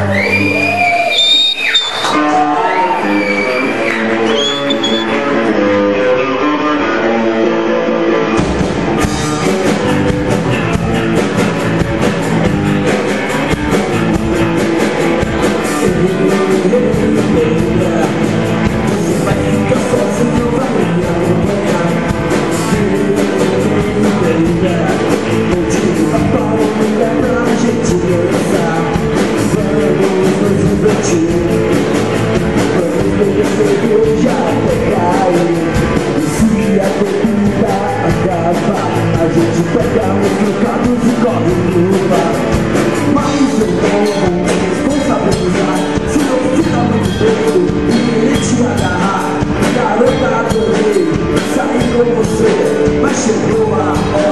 Amen. A gente pega os trocados e corre no bar Mas eu não vou responsabilizar Se eu tirar muito peito e querer te agarrar Garota, adorei sair com você Mas chegou a hora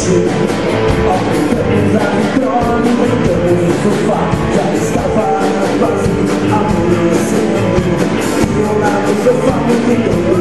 luci O tym dla witronu Wygodny kufa Zastawa na bazy A my nie